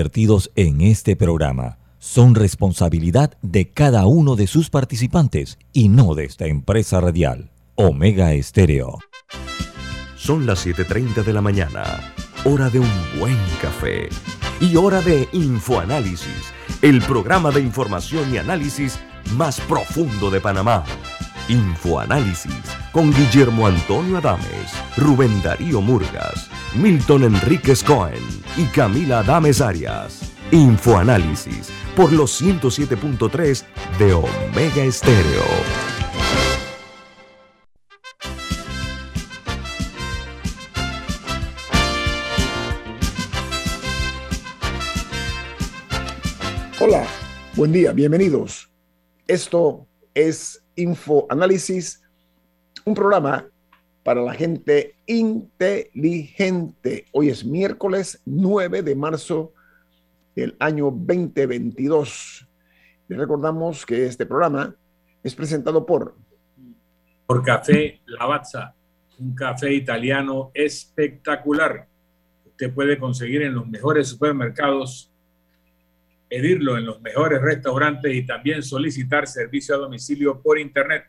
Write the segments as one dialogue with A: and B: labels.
A: Vertidos en este programa son responsabilidad de cada uno de sus participantes y no de esta empresa radial. Omega Estéreo.
B: Son las 7:30 de la mañana, hora de un buen café y hora de Infoanálisis, el programa de información y análisis más profundo de Panamá. Infoanálisis con Guillermo Antonio Adames, Rubén Darío Murgas, Milton Enríquez Cohen y Camila Adames Arias. Infoanálisis por los 107.3 de Omega Estéreo.
C: Hola, buen día, bienvenidos. Esto es Infoanálisis, un programa para la gente inteligente. Hoy es miércoles 9 de marzo del año 2022. Les recordamos que este programa es presentado por...
D: Por Café Lavazza, un café italiano espectacular. Usted puede conseguir en los mejores supermercados, pedirlo en los mejores restaurantes y también solicitar servicio a domicilio por internet.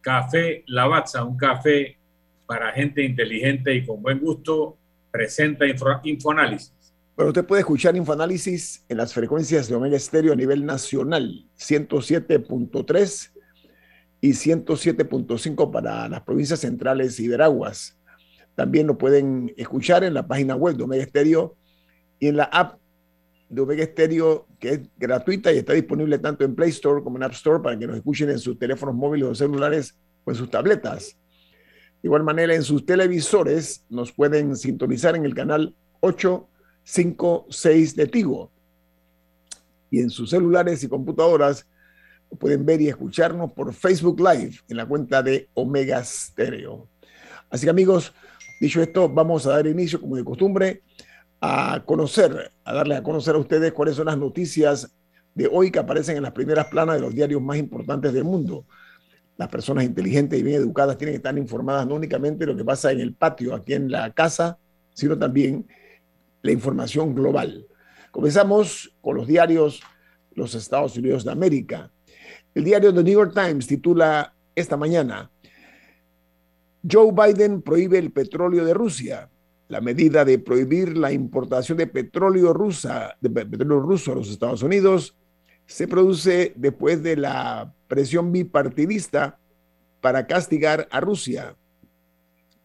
D: Café Lavazza, un café para gente inteligente y con buen gusto, presenta Infoanálisis.
C: Bueno, usted puede escuchar Infoanálisis en las frecuencias de Omega Estéreo a nivel nacional, 107.3 y 107.5 para las provincias centrales y Veraguas. También lo pueden escuchar en la página web de Omega Estéreo y en la app de Omega Estéreo, que es gratuita y está disponible tanto en Play Store como en App Store para que nos escuchen en sus teléfonos móviles o celulares o en sus tabletas. De igual manera, en sus televisores nos pueden sintonizar en el canal 8 5, 6 de Tigo. Y en sus celulares y computadoras pueden ver y escucharnos por Facebook Live en la cuenta de Omega Stereo. Así que amigos, dicho esto, vamos a dar inicio, como de costumbre, a conocer, a darle a conocer a ustedes cuáles son las noticias de hoy que aparecen en las primeras planas de los diarios más importantes del mundo. Las personas inteligentes y bien educadas tienen que estar informadas no únicamente de lo que pasa en el patio, aquí en la casa, sino también la información global. Comenzamos con los diarios los Estados Unidos de América. El diario The New York Times titula esta mañana, Joe Biden prohíbe el petróleo de Rusia. La medida de prohibir la importación de petróleo, rusa, de petróleo ruso a los Estados Unidos se produce después de la presión bipartidista para castigar a Rusia.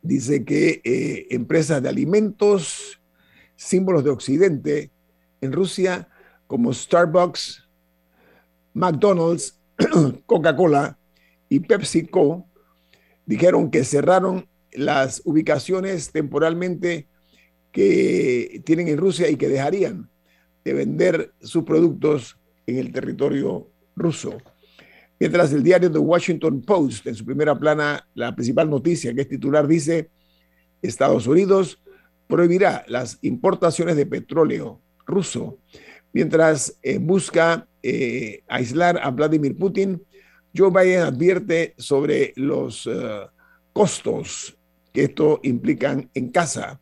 C: Dice que eh, empresas de alimentos símbolos de Occidente en Rusia como Starbucks, McDonald's, Coca-Cola y PepsiCo dijeron que cerraron las ubicaciones temporalmente que tienen en Rusia y que dejarían de vender sus productos en el territorio ruso. Mientras el diario The Washington Post, en su primera plana, la principal noticia que es titular dice, Estados Unidos prohibirá las importaciones de petróleo ruso mientras eh, busca eh, aislar a Vladimir Putin. Joe Biden advierte sobre los eh, costos esto implican en casa.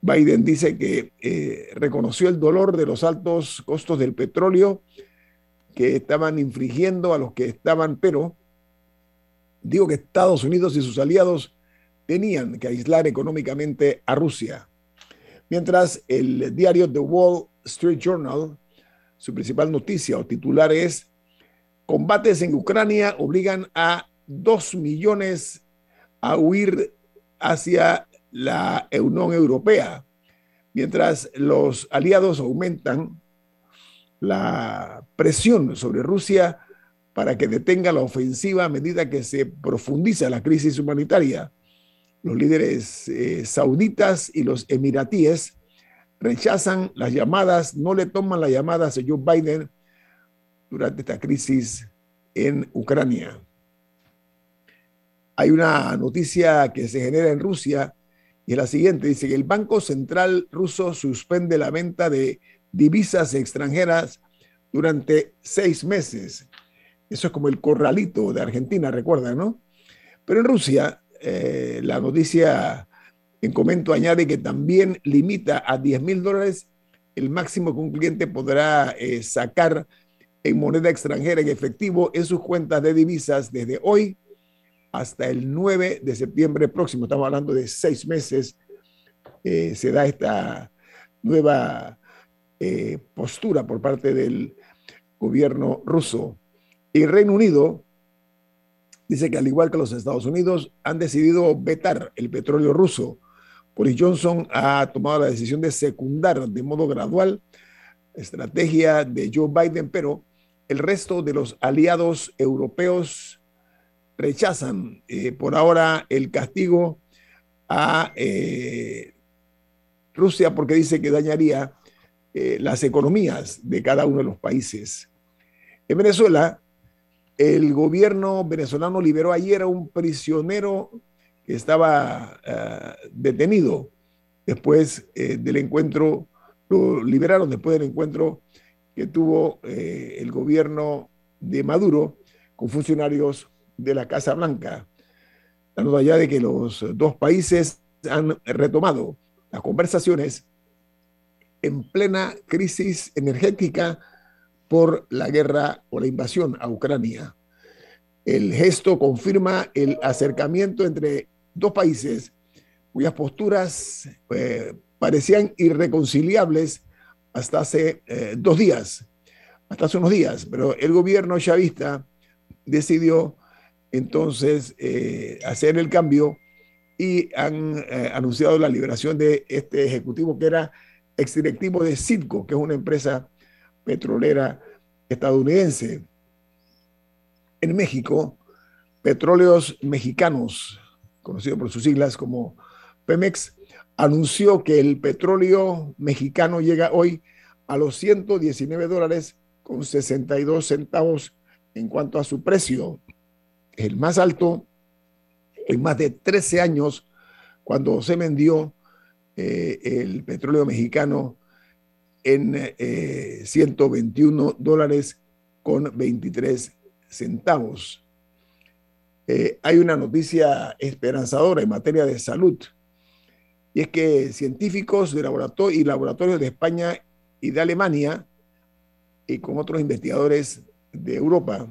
C: Biden dice que reconoció el dolor de los altos costos del petróleo que estaban infringiendo a los que estaban, pero digo que Estados Unidos y sus aliados tenían que aislar económicamente a Rusia. Mientras el diario The Wall Street Journal, su principal noticia o titular es, combates en Ucrania obligan a dos millones a huir hacia la Unión Europea, mientras los aliados aumentan la presión sobre Rusia para que detenga la ofensiva a medida que se profundiza la crisis humanitaria los líderes eh, sauditas y los emiratíes rechazan las llamadas, no le toman las llamadas a Joe Biden durante esta crisis en Ucrania. Hay una noticia que se genera en Rusia y es la siguiente. Dice que el Banco Central ruso suspende la venta de divisas extranjeras durante seis meses. Eso es como el corralito de Argentina, recuerdan, ¿no? Pero en Rusia eh, la noticia en comento añade que también limita a 10 mil dólares el máximo que un cliente podrá eh, sacar en moneda extranjera en efectivo en sus cuentas de divisas desde hoy hasta el 9 de septiembre próximo. Estamos hablando de seis meses. Eh, se da esta nueva eh, postura por parte del gobierno ruso. Y Reino Unido dice que al igual que los Estados Unidos han decidido vetar el petróleo ruso. Boris Johnson ha tomado la decisión de secundar de modo gradual la estrategia de Joe Biden, pero el resto de los aliados europeos rechazan eh, por ahora el castigo a eh, Rusia porque dice que dañaría eh, las economías de cada uno de los países. En Venezuela, el gobierno venezolano liberó ayer a un prisionero que estaba detenido después del encuentro, lo liberaron después del encuentro que tuvo el gobierno de Maduro con funcionarios de la Casa Blanca, dando allá de que los dos países han retomado las conversaciones en plena crisis energética por la guerra o la invasión a Ucrania. El gesto confirma el acercamiento entre dos países cuyas posturas eh, parecían irreconciliables hasta hace eh, dos días, hasta hace unos días, pero el gobierno chavista decidió entonces eh, hacer el cambio y han eh, anunciado la liberación de este ejecutivo que era exdirectivo de Citgo, que es una empresa petrolera estadounidense. En México, Petróleos Mexicanos, conocido por sus siglas como Pemex, anunció que el petróleo mexicano llega hoy a los 119 dólares con 62 centavos en cuanto a su precio el más alto en más de 13 años cuando se vendió eh, el petróleo mexicano en 121 eh, dólares con 23 centavos. Eh, hay una noticia esperanzadora en materia de salud, y es que científicos de laboratorio y laboratorios de España y de Alemania, y con otros investigadores de Europa,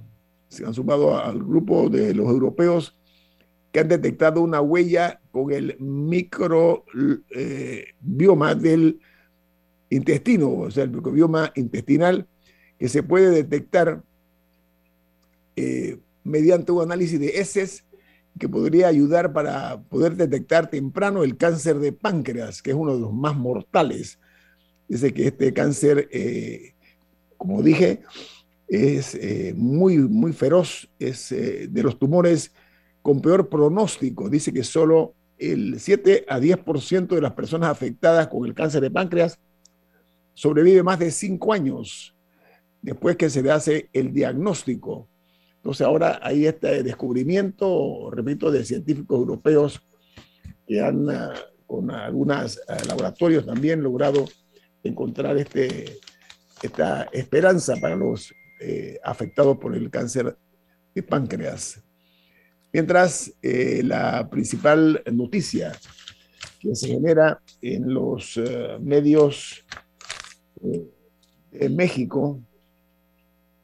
C: se han sumado al grupo de los europeos que han detectado una huella con el microbioma eh, del intestino, o sea, el microbioma intestinal, que se puede detectar eh, mediante un análisis de heces que podría ayudar para poder detectar temprano el cáncer de páncreas, que es uno de los más mortales. Dice que este cáncer, eh, como dije, es eh, muy, muy feroz, es eh, de los tumores con peor pronóstico. Dice que solo el 7 a 10% de las personas afectadas con el cáncer de páncreas sobrevive más de 5 años después que se le hace el diagnóstico. Entonces ahora hay este descubrimiento, repito, de científicos europeos que han ah, con algunos ah, laboratorios también logrado encontrar este, esta esperanza para los eh, afectados por el cáncer de páncreas. Mientras eh, la principal noticia que se genera en los eh, medios de México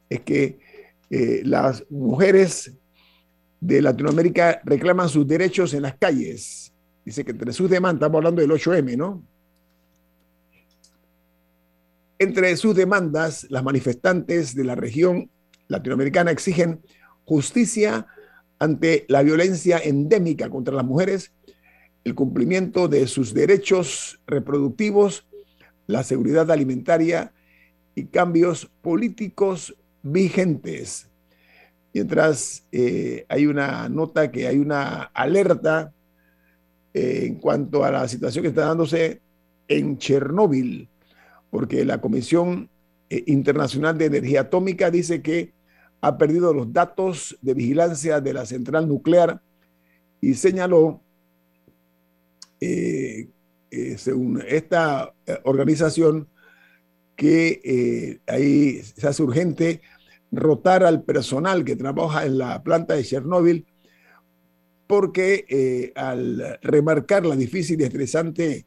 C: es que las mujeres de Latinoamérica reclaman sus derechos en las calles. Dice que entre sus demandas, estamos hablando del 8M, ¿no? Entre sus demandas, las manifestantes de la región latinoamericana exigen justicia ante la violencia endémica contra las mujeres, el cumplimiento de sus derechos reproductivos, la seguridad alimentaria y cambios políticos vigentes. Mientras eh, hay una nota que hay una alerta eh, en cuanto a la situación que está dándose en Chernóbil porque la Comisión eh, Internacional de Energía Atómica dice que ha perdido los datos de vigilancia de la central nuclear y señaló, eh, eh, según esta organización, que ahí se hace urgente rotar al personal que trabaja en la planta de Chernóbil porque al remarcar la difícil y estresante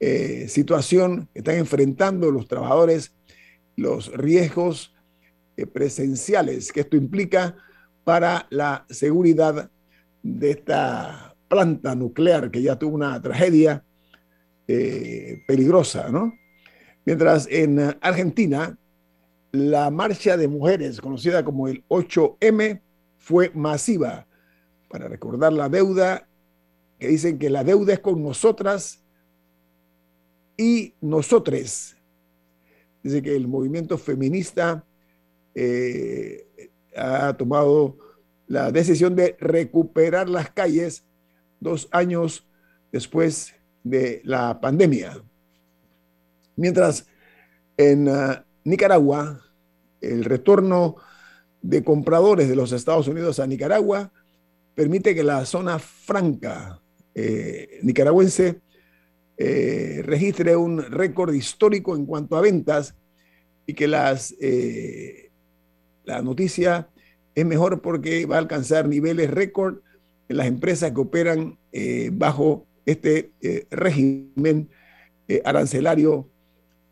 C: eh, situación que están enfrentando los trabajadores, los riesgos eh, presenciales que esto implica para la seguridad de esta planta nuclear que ya tuvo una tragedia eh, peligrosa, ¿no? Mientras en Argentina, la marcha de mujeres, conocida como el 8M, fue masiva para recordar la deuda, que dicen que la deuda es con nosotras y nosotres. Dice que el movimiento feminista eh, ha tomado la decisión de recuperar las calles dos años después de la pandemia. Mientras en ah, Nicaragua, el retorno de compradores de los Estados Unidos a Nicaragua permite que la zona franca eh, nicaragüense eh, registre un récord histórico en cuanto a ventas y que las, eh, la noticia es mejor porque va a alcanzar niveles récord en las empresas que operan bajo este régimen arancelario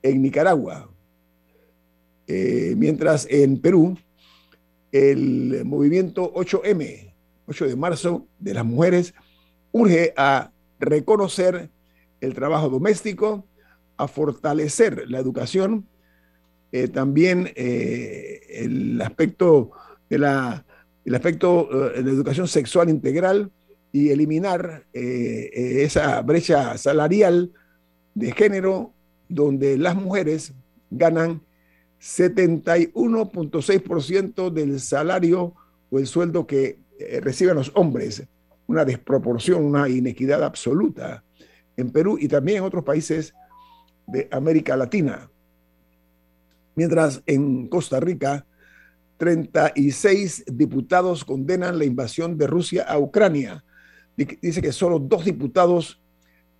C: en Nicaragua. mientras en Perú, el movimiento 8M, 8 de marzo, de las mujeres, urge a reconocer el trabajo doméstico, a fortalecer la educación, eh, también eh, el aspecto de la, el aspecto eh, de la educación sexual integral y eliminar esa brecha salarial de género donde las mujeres ganan 71.6% del salario o el sueldo que reciben los hombres. Una desproporción, una inequidad absoluta en Perú y también en otros países de América Latina. Mientras en Costa Rica, 36 diputados condenan la invasión de Rusia a Ucrania. Dice que solo dos diputados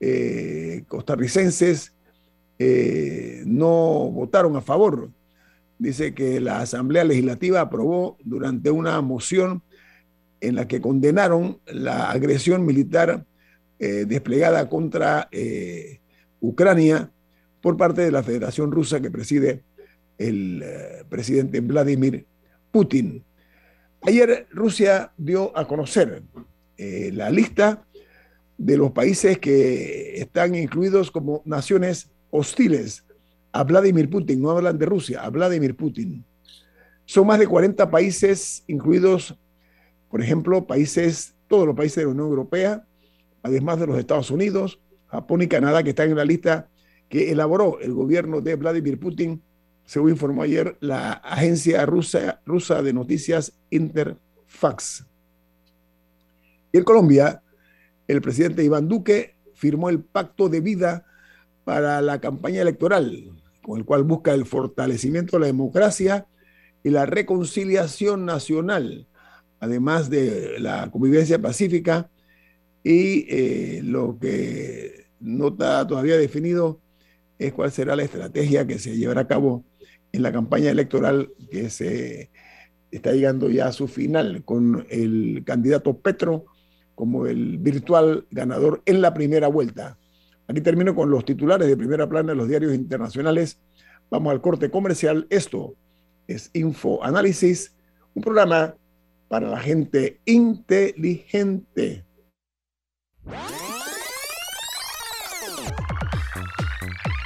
C: eh, costarricenses eh, no votaron a favor. Dice que la Asamblea Legislativa aprobó durante una moción en la que condenaron la agresión militar eh, desplegada contra eh, Ucrania por parte de la Federación Rusa que preside el eh, presidente Vladimir Putin. Ayer Rusia dio a conocer la lista de los países que están incluidos como naciones hostiles a Vladimir Putin, no hablan de Rusia, a Vladimir Putin. Son más de 40 países incluidos, por ejemplo, países, todos los países de la Unión Europea, además de los Estados Unidos, Japón y Canadá, que están en la lista que elaboró el gobierno de Vladimir Putin, según informó ayer la agencia rusa, rusa de noticias Interfax. Y en Colombia, el presidente Iván Duque firmó el pacto de vida para la campaña electoral, con el cual busca el fortalecimiento de la democracia y la reconciliación nacional, además de la convivencia pacífica y eh, lo que no está todavía definido es cuál será la estrategia que se llevará a cabo en la campaña electoral que se está llegando ya a su final con el candidato Petro como el virtual ganador en la primera vuelta. Aquí termino con los titulares de primera plana de los diarios internacionales. Vamos al corte comercial. Esto es Info Análisis, un programa para la gente inteligente.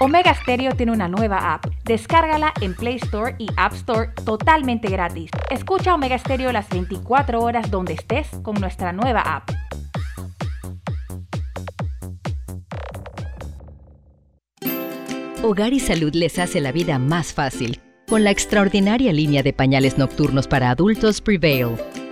E: Omega Stereo tiene una nueva app. Descárgala en Play Store y App Store totalmente gratis. Escucha Omega Stereo las 24 horas donde estés con nuestra nueva app.
F: Hogar y Salud les hace la vida más fácil con la extraordinaria línea de pañales nocturnos para adultos Prevail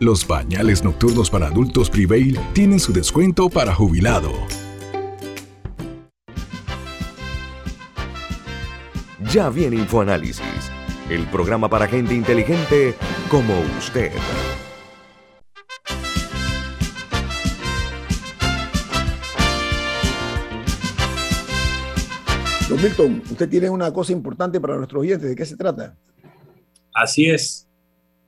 G: Los bañales nocturnos para adultos Prevail tienen su descuento para jubilado.
B: Ya viene InfoAnálisis, el programa para gente inteligente como usted.
C: Don Milton, usted tiene una cosa importante para nuestros oyentes. ¿De qué se trata?
D: Así es.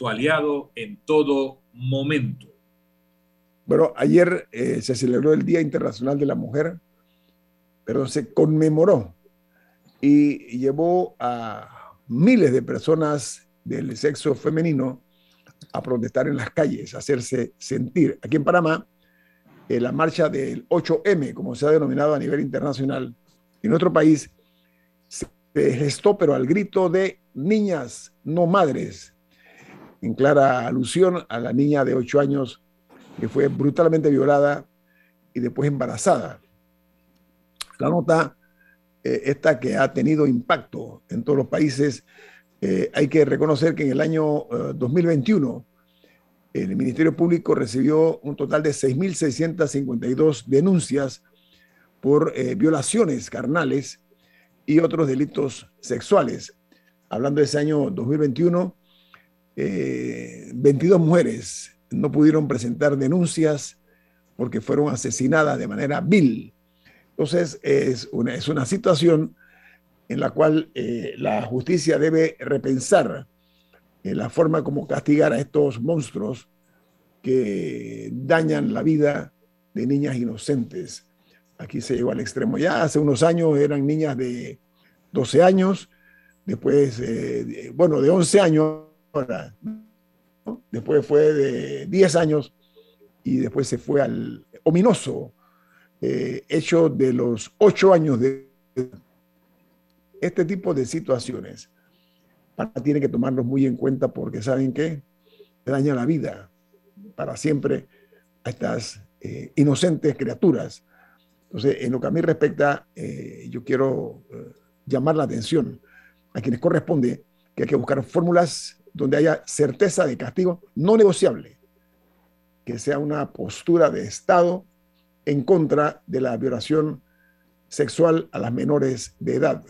D: tu aliado en todo momento.
C: Bueno, ayer eh, se celebró el Día Internacional de la Mujer, pero se conmemoró y llevó a miles de personas del sexo femenino a protestar en las calles, a hacerse sentir. Aquí en Panamá, eh, la marcha del 8M, como se ha denominado a nivel internacional, en nuestro país se gestó, pero al grito de niñas, no madres, en clara alusión a la niña de 8 años que fue brutalmente violada y después embarazada. La nota, eh, esta que ha tenido impacto en todos los países, eh, hay que reconocer que en el año 2021 eh, el Ministerio Público recibió un total de 6.652 denuncias por violaciones carnales y otros delitos sexuales. Hablando de ese año 2021, 22 mujeres no pudieron presentar denuncias porque fueron asesinadas de manera vil. Entonces, es una, es una situación en la cual eh, la justicia debe repensar eh, la forma como castigar a estos monstruos que dañan la vida de niñas inocentes. Aquí se llegó al extremo. Ya hace unos años eran niñas de 12 años, después, eh, bueno, de 11 años, después fue de 10 años y después se fue al ominoso eh, hecho de los 8 años de este tipo de situaciones. Tiene que tomarlos muy en cuenta porque saben que daña la vida para siempre a estas eh, inocentes criaturas. Entonces, en lo que a mí respecta, eh, yo quiero llamar la atención a quienes corresponde que hay que buscar fórmulas donde haya certeza de castigo no negociable, que sea una postura de Estado en contra de la violación sexual a las menores de edad.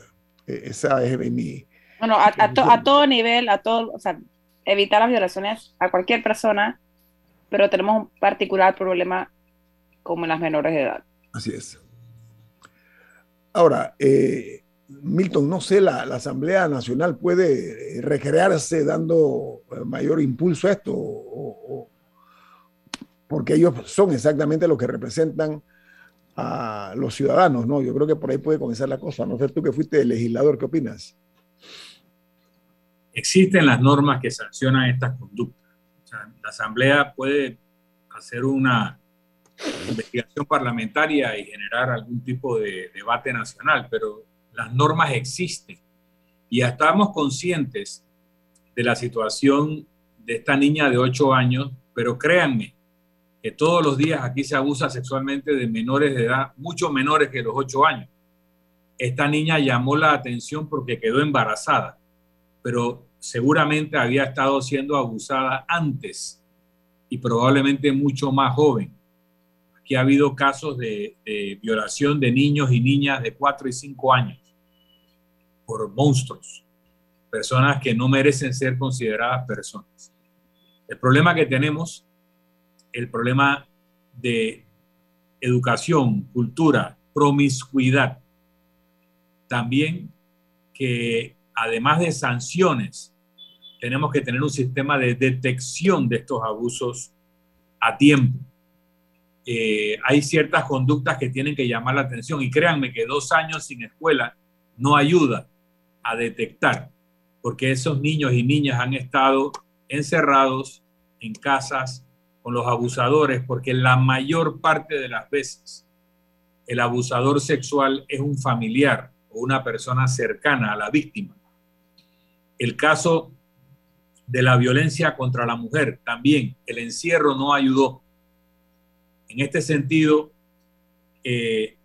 C: E, esa es mi...
H: Bueno, a, a, todo nivel, a todo, o sea, evitar las violaciones a cualquier persona, pero tenemos un particular problema como en las menores de edad.
C: Así es. Ahora, eh, Milton, no sé, la, Asamblea Nacional puede eh, recrearse dando eh, mayor impulso a esto, porque ellos son exactamente los que representan a los ciudadanos, ¿no? Yo creo que por ahí puede comenzar la cosa. No sé tú que fuiste legislador, ¿qué opinas?
D: Existen las normas que sancionan estas conductas. la Asamblea puede hacer una investigación parlamentaria y generar algún tipo de debate nacional, pero las normas existen y estamos conscientes de la situación de esta niña de 8 años, pero créanme que todos los días aquí se abusa sexualmente de menores de edad, mucho menores que los 8 años. Esta niña llamó la atención porque quedó embarazada, pero seguramente había estado siendo abusada antes y probablemente mucho más joven. Aquí ha habido casos de, de violación de niños y niñas de 4 y 5 años por monstruos, personas que no merecen ser consideradas personas. El problema que tenemos, el problema de educación, cultura, promiscuidad, también que además de sanciones, tenemos que tener un sistema de detección de estos abusos a tiempo. Eh, hay ciertas conductas que tienen que llamar la atención y créanme que dos años sin escuela no ayuda a detectar, porque esos niños y niñas han estado encerrados en casas con los abusadores, porque la mayor parte de las veces el abusador sexual es un familiar o una persona cercana a la víctima. El caso de la violencia contra la mujer, también el encierro no ayudó. En este sentido, eh,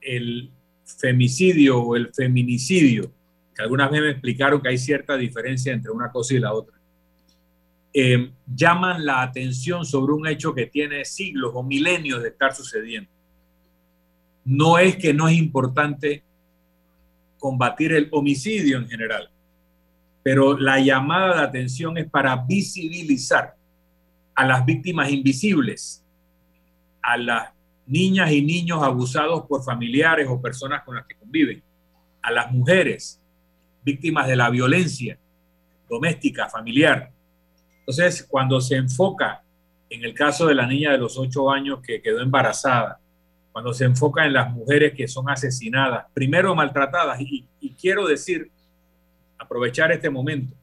D: el femicidio o el feminicidio, que algunas veces me explicaron que hay cierta diferencia entre una cosa y la otra, eh, llaman la atención sobre un hecho que tiene siglos o milenios de estar sucediendo. No es que no es importante combatir el homicidio en general, pero la llamada de atención es para visibilizar a las víctimas invisibles, a las niñas y niños abusados por familiares o personas con las que conviven, a las mujeres víctimas de la violencia doméstica, familiar. Entonces, cuando se enfoca en el caso de la niña de los ocho años que quedó embarazada, cuando se enfoca en las mujeres que son asesinadas, primero maltratadas, y, y quiero decir aprovechar este momento.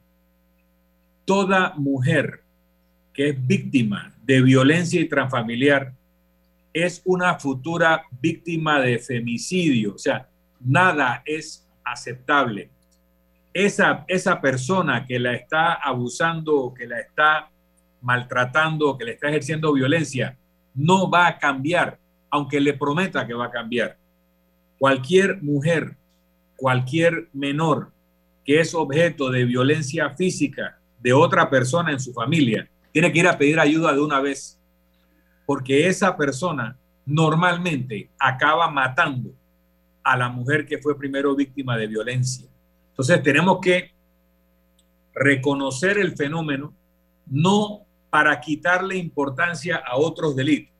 D: Toda mujer que es víctima de violencia y transfamiliar es una futura víctima de femicidio. O sea, nada es aceptable. Esa, esa persona que la está abusando, que la está maltratando, que le está ejerciendo violencia, no va a cambiar, aunque le prometa que va a cambiar. Cualquier mujer, cualquier menor que es objeto de violencia física de otra persona en su familia, tiene que ir a pedir ayuda de una vez, porque esa persona normalmente acaba matando a la mujer que fue primero víctima de violencia. Entonces tenemos que reconocer el fenómeno no para quitarle importancia a otros delitos,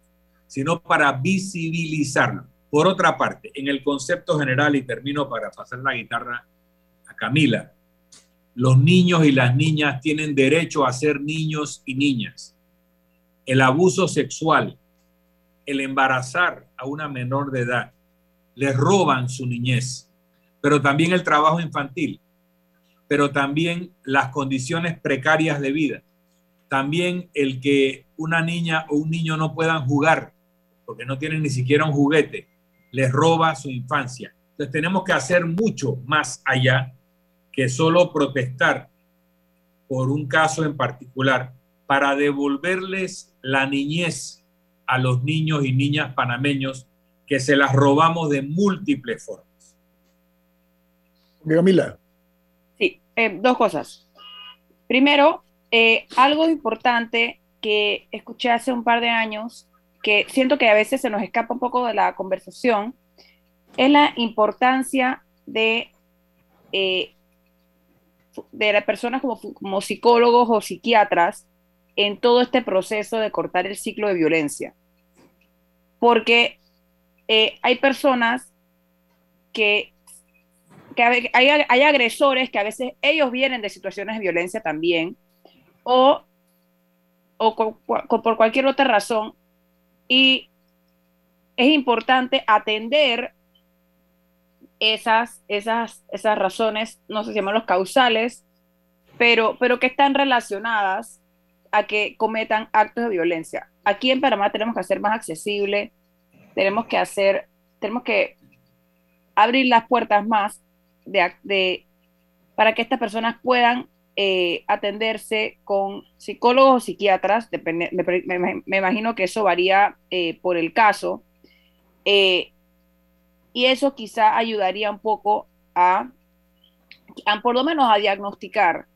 D: sino para visibilizarlo. Por otra parte, en el concepto general, y termino para pasar la guitarra Camila, los niños y las niñas tienen derecho a ser niños y niñas. El abuso sexual, el embarazar a una menor de edad, les roban su niñez, pero también el trabajo infantil, pero también las condiciones precarias de vida, también el que una niña o un niño no puedan jugar porque no tienen ni siquiera un juguete, les roba su infancia. Entonces tenemos que hacer mucho más allá que solo protestar por un caso en particular para devolverles la niñez a los niños y niñas panameños que se las robamos de múltiples formas.
C: Camila.
H: Sí, eh, dos cosas. Primero, eh, algo importante que escuché hace un par de años, que siento que a veces se nos escapa un poco de la conversación, es la importancia de eh, de las personas como, como psicólogos o psiquiatras en todo este proceso de cortar el ciclo de violencia. Porque eh, hay personas que, que hay, hay, agresores que a veces ellos vienen de situaciones de violencia también, o, o por cualquier otra razón, y es importante atender esas, esas, esas razones, no sé si llaman los causales, pero, pero que están relacionadas a que cometan actos de violencia. Aquí en Panamá tenemos que hacer más accesible, tenemos que hacer, tenemos que abrir las puertas más de, para que estas personas puedan eh, atenderse con psicólogos o psiquiatras, me, me, imagino que eso varía eh, por el caso, eh, y eso quizá ayudaría un poco a, por lo menos a diagnosticar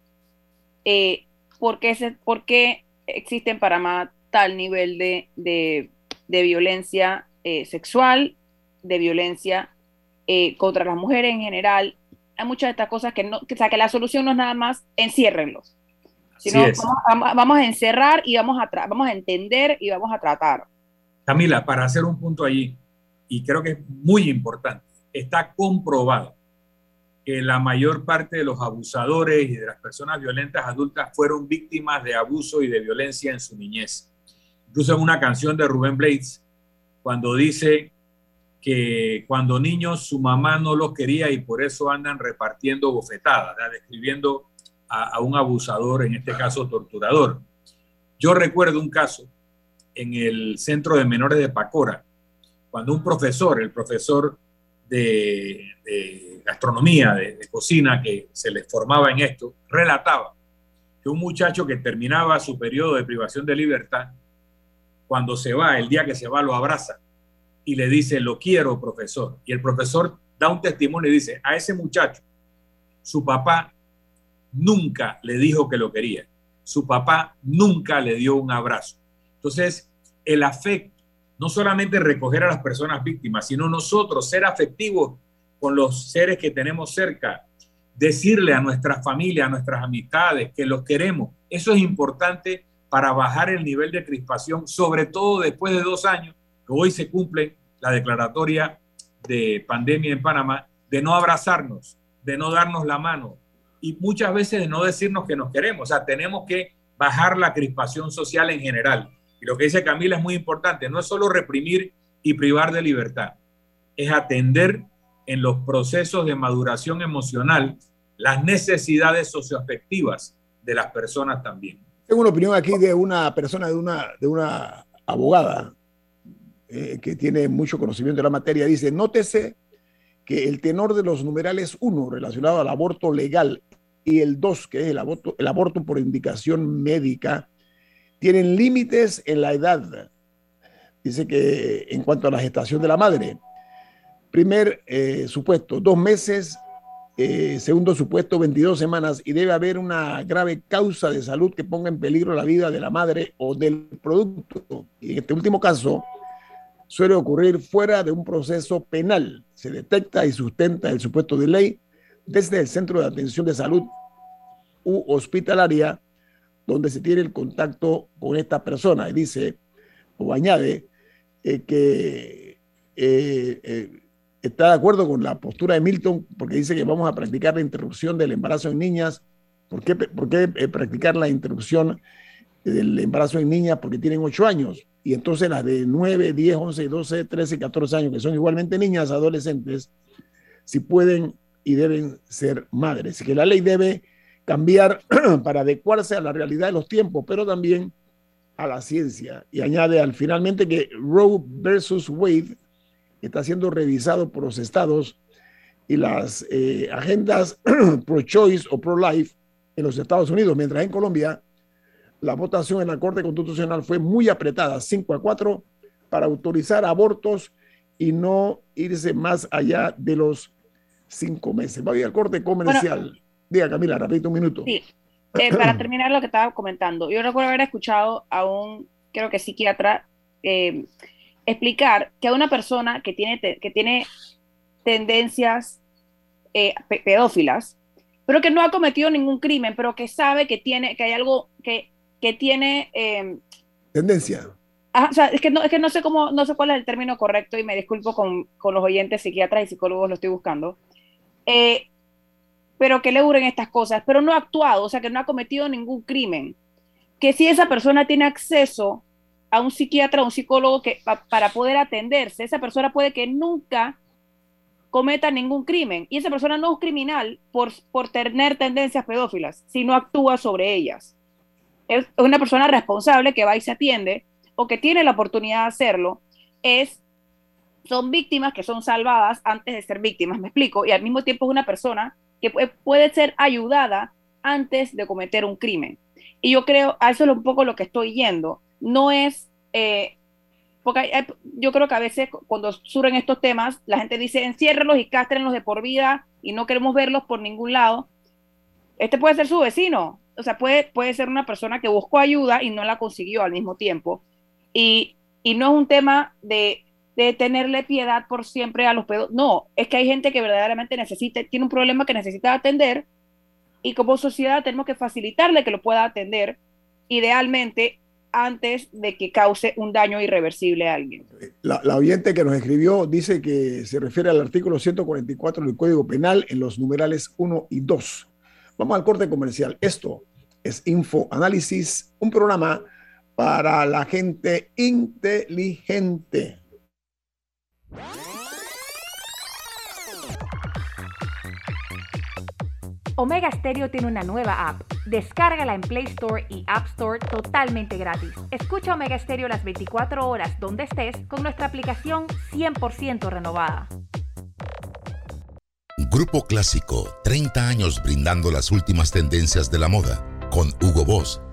H: por, qué por, qué existe en Panamá tal nivel de, de, violencia eh, sexual, de violencia eh, contra las mujeres en general. Hay muchas de estas cosas que no, o sea, que la solución no es nada más enciérrenlos, sino vamos, vamos, a encerrar y vamos a, vamos a entender y vamos a tratar.
D: Camila, para hacer un punto allí, y creo que es muy importante, está comprobado que la mayor parte de los abusadores y de las personas violentas adultas fueron víctimas de abuso y de violencia en su niñez. Incluso en una canción de Rubén Blades, cuando dice que cuando niños su mamá no los quería y por eso andan repartiendo bofetadas, describiendo a, a un abusador, en este caso torturador. Yo recuerdo un caso en el centro de menores de Pacora, cuando un profesor, el profesor de, gastronomía, de, de, cocina, que se les formaba en esto, relataba que un muchacho que terminaba su periodo de privación de libertad, cuando se va, el día que se va, lo abraza y le dice, lo quiero, profesor. Y el profesor da un testimonio y dice, a ese muchacho, su papá nunca le dijo que lo quería. Su papá nunca le dio un abrazo. Entonces, el afecto, no solamente recoger a las personas víctimas, sino nosotros ser afectivos con los seres que tenemos cerca, decirle a nuestra familia, a nuestras amistades que los queremos. Eso es importante para bajar el nivel de crispación, sobre todo después de dos años, que hoy se cumple la declaratoria de pandemia en Panamá, de no abrazarnos, de no darnos la mano y muchas veces de no decirnos que nos queremos. O sea, tenemos que bajar la crispación social en general. Y lo que dice Camila es muy importante, no es solo reprimir y privar de libertad, es atender en los procesos de maduración emocional las necesidades socioafectivas de las personas también.
C: Tengo una opinión aquí de una persona, de una, de una abogada eh, que tiene mucho conocimiento de la materia. Dice, nótese que el tenor de los numerales 1 relacionado al aborto legal y el 2, que es el aborto, el aborto por indicación médica, tienen límites en la edad. Dice que en cuanto a la gestación de la madre, primer eh, supuesto, dos meses, eh, segundo supuesto, 22 semanas, y debe haber una grave causa de salud que ponga en peligro la vida de la madre o del producto. Y en este último caso, suele ocurrir fuera de un proceso penal. Se detecta y sustenta el supuesto de ley desde el centro de atención de salud u hospitalaria donde se tiene el contacto con esta persona. Y dice, o añade, eh, que eh, eh, está de acuerdo con la postura de Milton porque dice que vamos a practicar la interrupción del embarazo en niñas. ¿Por qué, practicar la interrupción del embarazo en niñas? Porque tienen ocho años y entonces las de 9, 10, 11, 12, 13, 14 años, que son igualmente niñas, adolescentes, si pueden y deben ser madres. Y que la ley debe cambiar para adecuarse a la realidad de los tiempos, pero también a la ciencia. Y añade al finalmente que Roe versus Wade está siendo revisado por los estados y las eh, agendas pro-choice o pro-life en los Estados Unidos, mientras en Colombia la votación en la Corte Constitucional fue muy apretada, 5 a 4, para autorizar abortos y no irse más allá de los cinco meses. Voy al corte comercial. Diga, Camila, repito un minuto.
H: Sí. Eh, para terminar lo que estaba comentando, yo recuerdo haber escuchado a un, creo que psiquiatra, eh, explicar que a una persona que tiene, que tiene tendencias eh, pedófilas, pero que no ha cometido ningún crimen, pero que sabe que tiene, que hay algo que que tiene... Em,
C: Tendencia.
H: o sea, es que, no, es que no sé cómo, no sé cuál es el término correcto y me disculpo con, con los oyentes psiquiatras y psicólogos, lo estoy buscando. Eh, pero que le duren estas cosas, pero no ha actuado, o sea, que no ha cometido ningún crimen. Que si esa persona tiene acceso a un psiquiatra, a un psicólogo que, para poder atenderse, esa persona puede que nunca cometa ningún crimen. Y esa persona no es criminal por, por tener tendencias pedófilas, si no actúa sobre ellas es una persona responsable que va y se atiende o que tiene la oportunidad de hacerlo, es, son víctimas que son salvadas antes de ser víctimas, me explico, y al mismo tiempo es una persona que puede, ser ayudada antes de cometer un crimen. Y yo creo, a eso es un poco lo que estoy yendo, no es, eh, porque yo creo que a veces cuando surgen estos temas, la gente dice, enciérrenlos y cástrenlos de por vida y no queremos verlos por ningún lado. Este puede ser su vecino, o sea, puede, puede ser una persona que buscó ayuda y no la consiguió al mismo tiempo. Y, y no es un tema de, de, tenerle piedad por siempre a los pedos. No, es que hay gente que verdaderamente necesita, tiene un problema que necesita atender y como sociedad tenemos que facilitarle que lo pueda atender, idealmente antes de que cause un daño irreversible a alguien.
C: La, la, oyente que nos escribió dice que se refiere al artículo 144 del Código Penal en los numerales 1 y 2 Vamos al corte comercial. Esto es Info Análisis, un programa para la gente inteligente.
E: Omega Stereo tiene una nueva app. Descárgala en Play Store y App Store totalmente gratis. Escucha Omega Stereo las 24 horas donde estés con nuestra aplicación 100% renovada.
I: Grupo Clásico, 30 años brindando las últimas tendencias de la moda. Con Hugo Boss,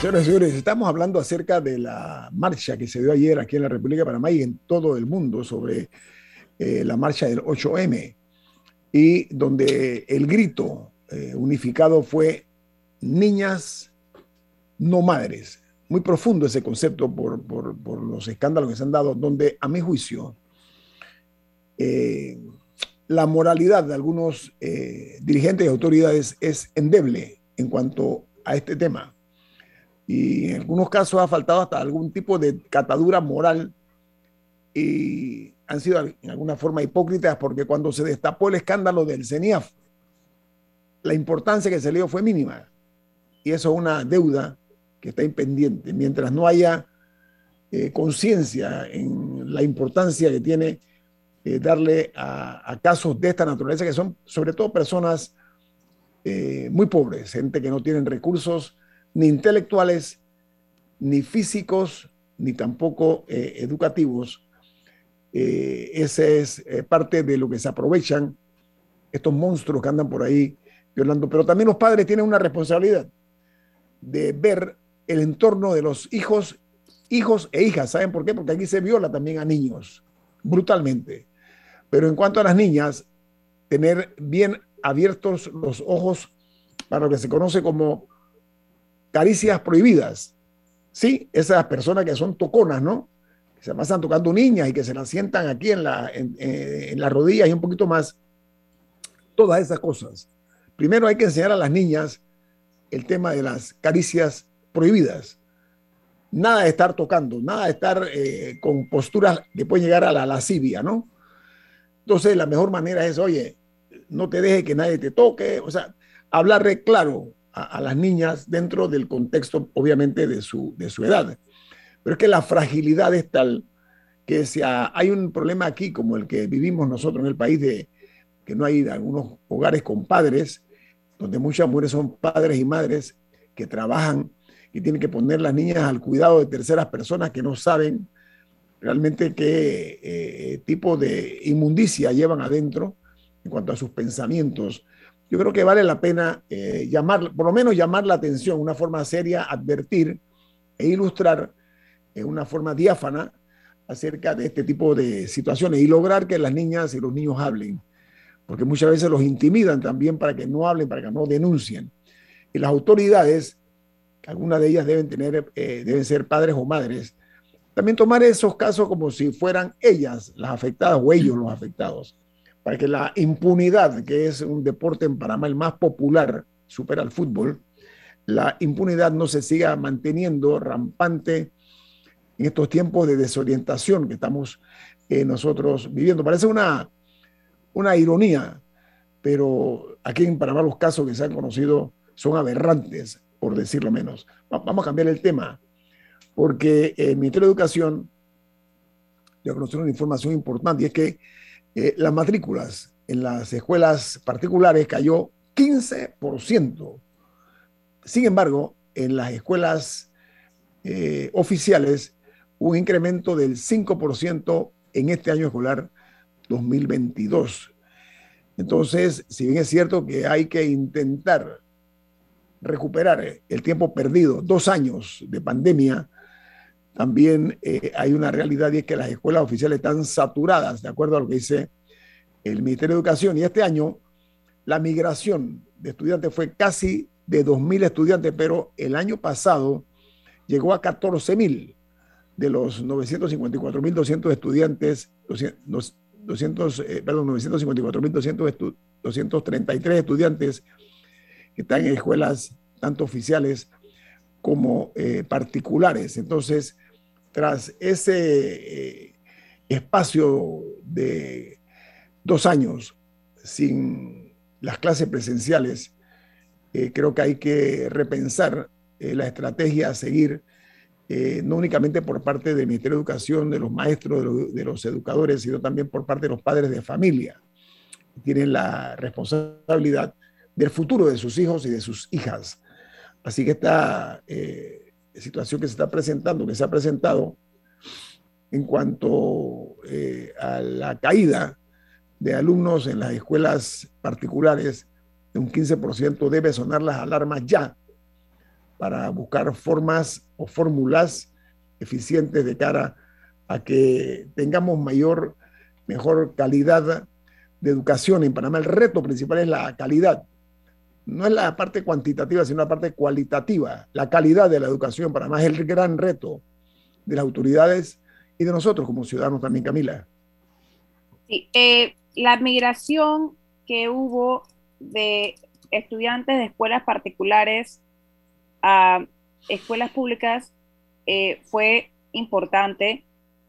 C: Señores y señores, estamos hablando acerca de la marcha que se dio ayer aquí en la República de Panamá y en todo el mundo sobre eh, la marcha del 8M y donde el grito eh, unificado fue niñas, no madres. Muy profundo ese concepto por, los escándalos que se han dado, donde a mi juicio eh, la moralidad de algunos eh, dirigentes y autoridades es endeble en cuanto a este tema. Y en algunos casos ha faltado hasta algún tipo de catadura moral y han sido en alguna forma hipócritas porque cuando se destapó el escándalo del CENIAF, la importancia que se le dio fue mínima. Y eso es una deuda que está impendiente. Mientras no haya eh, conciencia en la importancia que tiene eh, darle a, casos de esta naturaleza, que son sobre todo personas eh, muy pobres, gente que no tienen recursos ni intelectuales, ni físicos, ni tampoco educativos eh, ese es eh, parte de lo que se aprovechan estos monstruos que andan por ahí violando. Pero también los padres tienen una responsabilidad de ver el entorno de los hijos, hijos e hijas. ¿Saben por qué? Porque aquí se viola también a niños, brutalmente. Pero en cuanto a las niñas, tener bien abiertos los ojos para lo que se conoce como caricias prohibidas. Sí, esas personas que son toconas, ¿no? se pasan tocando niñas y que se las sientan aquí en, la, en, las rodillas y un poquito más. Todas esas cosas. Primero hay que enseñar a las niñas el tema de las caricias prohibidas. Nada de estar tocando, nada de estar eh, con posturas que pueden llegar a la lascivia, ¿no? Entonces, la mejor manera es, oye, no te deje que nadie te toque, o sea, hablarle claro a, las niñas dentro del contexto, obviamente, de su, de su edad. Pero es que la fragilidad es tal que si hay un problema aquí como el que vivimos nosotros en el país de que no hay algunos hogares con padres, donde muchas mujeres son padres y madres que trabajan y tienen que poner las niñas al cuidado de terceras personas que no saben realmente qué eh, tipo de inmundicia llevan adentro en cuanto a sus pensamientos. Yo creo que vale la pena eh, llamar, por lo menos llamar la atención, una forma seria, advertir e ilustrar en una forma diáfana acerca de este tipo de situaciones y lograr que las niñas y los niños hablen, porque muchas veces los intimidan también para que no hablen, para que no denuncien. Y las autoridades, algunas de ellas deben tener, eh, deben ser padres o madres, también tomar esos casos como si fueran ellas las afectadas o ellos los afectados, para que la impunidad, que es un deporte en Panamá el más popular, supera al fútbol, la impunidad no se siga manteniendo rampante en estos tiempos de desorientación que estamos eh, nosotros viviendo. Parece una, una ironía, pero aquí en Panamá los casos que se han conocido son aberrantes, por decirlo menos. Vamos a cambiar el tema, porque el Ministerio de Educación de conocer una información importante y es que eh, las matrículas en las escuelas particulares cayó 15%. Sin embargo, en las escuelas eh, oficiales un incremento del 5% en este año escolar 2022. Entonces, si bien es cierto que hay que intentar recuperar el tiempo perdido, dos años de pandemia, también eh, hay una realidad y es que las escuelas oficiales están saturadas, de acuerdo a lo que dice el Ministerio de Educación. Y este año la migración de estudiantes fue casi de 2.000 estudiantes, pero el año pasado llegó a 14.000 de los 954.200 estudiantes, 200, eh, perdón, 954.233 estudiantes que están en escuelas tanto oficiales como eh, particulares. Entonces, tras ese eh, espacio de dos años sin las clases presenciales, eh, creo que hay que repensar la estrategia a seguir, no únicamente por parte del Ministerio de Educación, de los maestros, de los educadores, sino también por parte de los padres de familia. Tienen la responsabilidad del futuro de sus hijos y de sus hijas. Así que esta eh, situación que se está presentando, que se ha presentado en cuanto eh, a la caída de alumnos en las escuelas particulares de un 15%, debe sonar las alarmas ya para buscar formas o fórmulas eficientes de cara a que tengamos mayor, mejor calidad de educación en Panamá. El reto principal es la calidad no es la parte cuantitativa, sino la parte cualitativa, la calidad de la educación, para más el gran reto de las autoridades y de nosotros como ciudadanos también, Camila.
H: Sí, eh, la migración que hubo de estudiantes de escuelas particulares a escuelas públicas eh, fue importante.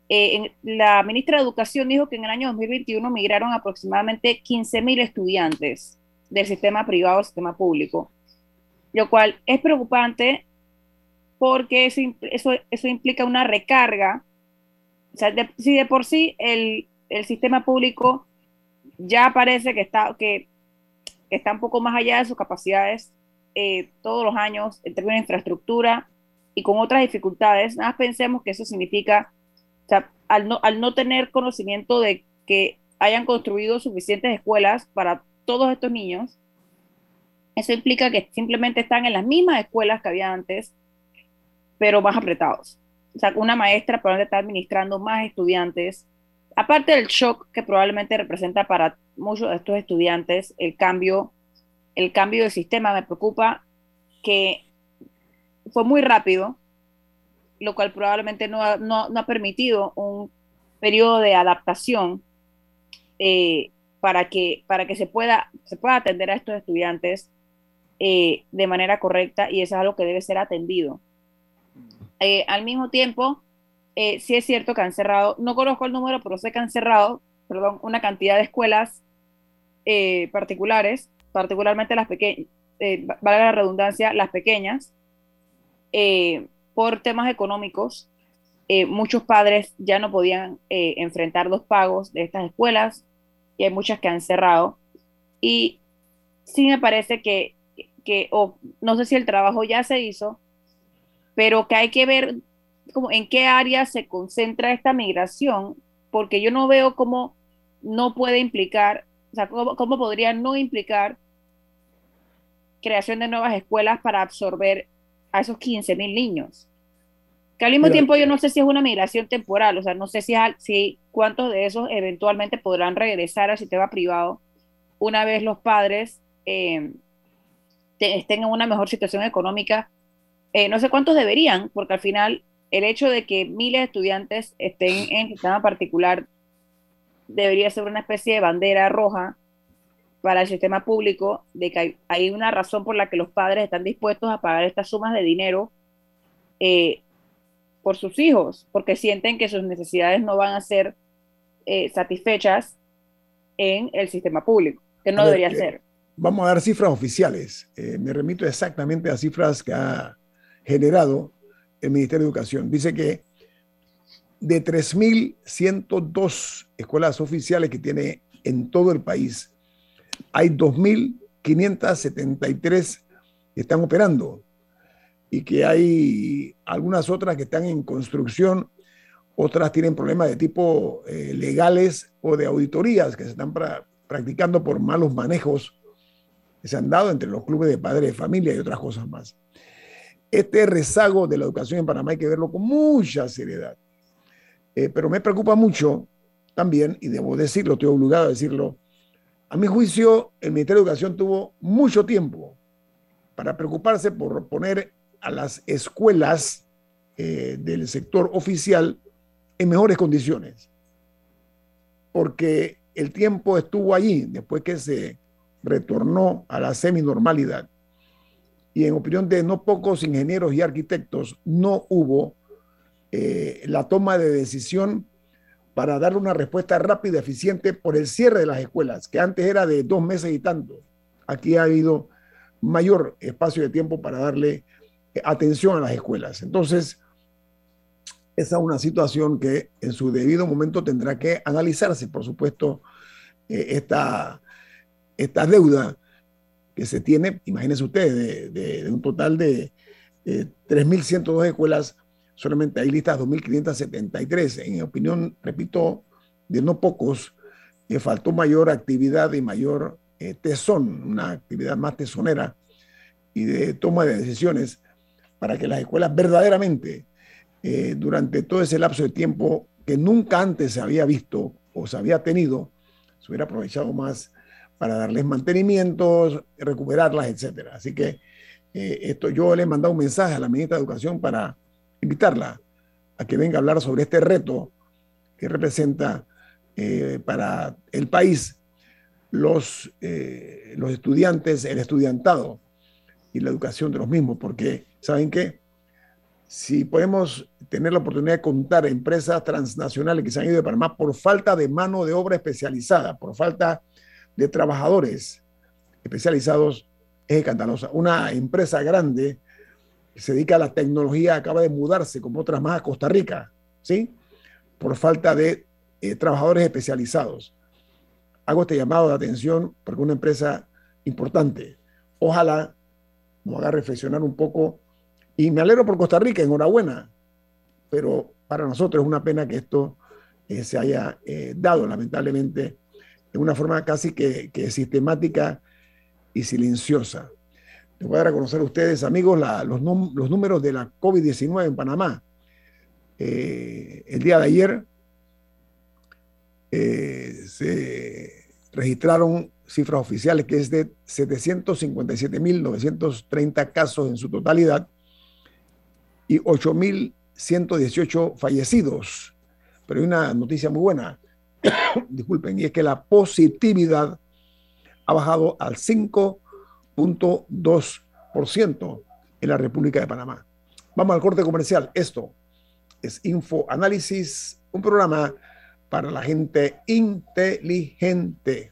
H: Eh, la ministra de Educación dijo que en el año 2021 migraron aproximadamente 15 mil estudiantes del sistema privado al sistema público, lo cual es preocupante porque eso, eso, implica una recarga. O sea, si de por sí el, sistema público ya parece que está, que, está un poco más allá de sus capacidades eh, todos los años en términos de infraestructura y con otras dificultades, nada más pensemos que eso significa, o sea, al no, al no tener conocimiento de que hayan construido suficientes escuelas para todos estos niños, eso implica que simplemente están en las mismas escuelas que había antes, pero más apretados. O sea, una maestra probablemente está administrando más estudiantes. Aparte del shock que probablemente representa para muchos de estos estudiantes el cambio, el cambio del sistema, me preocupa que fue muy rápido, lo cual probablemente no ha, no, ha permitido un periodo de adaptación eh, para que, para que se, pueda, se pueda atender a estos estudiantes eh, de manera correcta y eso es algo que debe ser atendido. Eh, al mismo tiempo, eh, sí es cierto que han cerrado, no conozco el número, pero sé que han cerrado, perdón, una cantidad de escuelas particulares, particularmente las pequeñas, valga la redundancia, las pequeñas, por temas económicos. muchos padres ya no podían enfrentar los pagos de estas escuelas, y hay muchas que han cerrado. Y sí me parece que, que o no sé si el trabajo ya se hizo, pero que hay que ver como en qué área se concentra esta migración, porque yo no veo cómo no puede implicar, o sea, cómo, cómo podría no implicar creación de nuevas escuelas para absorber a esos 15 mil niños. Que al mismo tiempo yo no sé si es una migración temporal, o sea, no sé si, si cuántos de esos eventualmente podrán regresar al sistema privado una vez los padres eh, estén en una mejor situación económica. Eh, no sé cuántos deberían, porque al final el hecho de que miles de estudiantes estén en sistema particular debería ser una especie de bandera roja para el sistema público de que hay, una razón por la que los padres están dispuestos a pagar estas sumas de dinero eh, por sus hijos, porque sienten que sus necesidades no van a ser eh, satisfechas en el sistema público, que no debería eh, ser.
C: Vamos a dar cifras oficiales. Eh, me remito exactamente a cifras que ha generado el Ministerio de Educación. Dice que de 3.102 escuelas oficiales que tiene en todo el país, hay 2.573 que están operando y que hay algunas otras que están en construcción, otras tienen problemas de tipo eh, legales o de auditorías que se están practicando por malos manejos que se han dado entre los clubes de padres de familia y otras cosas más. Este rezago de la educación en Panamá hay que verlo con mucha seriedad. Eh, pero me preocupa mucho también, y debo decirlo, estoy obligado a decirlo, a mi juicio, el Ministerio de Educación tuvo mucho tiempo para preocuparse por poner a las escuelas eh, del sector oficial en mejores condiciones. Porque el tiempo estuvo allí después que se retornó a la seminormalidad. Y en opinión de no pocos ingenieros y arquitectos, no hubo eh, la toma de decisión para dar una respuesta rápida y eficiente por el cierre de las escuelas, que antes era de dos meses y tanto. Aquí ha habido mayor espacio de tiempo para darle atención a las escuelas. Entonces, esa es una situación que en su debido momento tendrá que analizarse, por supuesto, eh, esta, esta deuda que se tiene, imagínense ustedes, de, un total de 3.102 escuelas, solamente hay listas 2.573. En opinión, repito, de no pocos, que faltó mayor actividad y mayor eh, tesón, una actividad más tesonera y de toma de decisiones para que las escuelas verdaderamente, eh, durante todo ese lapso de tiempo que nunca antes se había visto o se había tenido, se hubiera aprovechado más para darles mantenimientos, recuperarlas, etc. Así que eh, esto yo le he mandado un mensaje a la ministra de Educación para invitarla a que venga a hablar sobre este reto que representa eh, para el país los, los estudiantes, el estudiantado y la educación de los mismos, porque ¿saben qué? Si podemos tener la oportunidad de contar empresas transnacionales que se han ido de Panamá por falta de mano de obra especializada, por falta de trabajadores especializados, es escandalosa. Una empresa grande que se dedica a la tecnología acaba de mudarse, como otras más, a Costa Rica, ¿sí? Por falta de eh, trabajadores especializados. Hago este llamado de atención porque una empresa importante, ojalá nos haga reflexionar un poco. Y me alegro por Costa Rica, enhorabuena, pero para nosotros es una pena que esto eh, se haya eh, dado, lamentablemente, de una forma casi que, sistemática y silenciosa. Les voy a dar a conocer a ustedes, amigos, los, los, números de la COVID-19 en Panamá. Eh, el día de ayer se registraron cifras oficiales, que es de 757.930 casos en su totalidad y 8.118 fallecidos. Pero hay una noticia muy buena, disculpen, y es que la positividad ha bajado al 5.2% en la República de Panamá. Vamos al corte comercial. Esto es Info Análisis, un programa para la gente inteligente.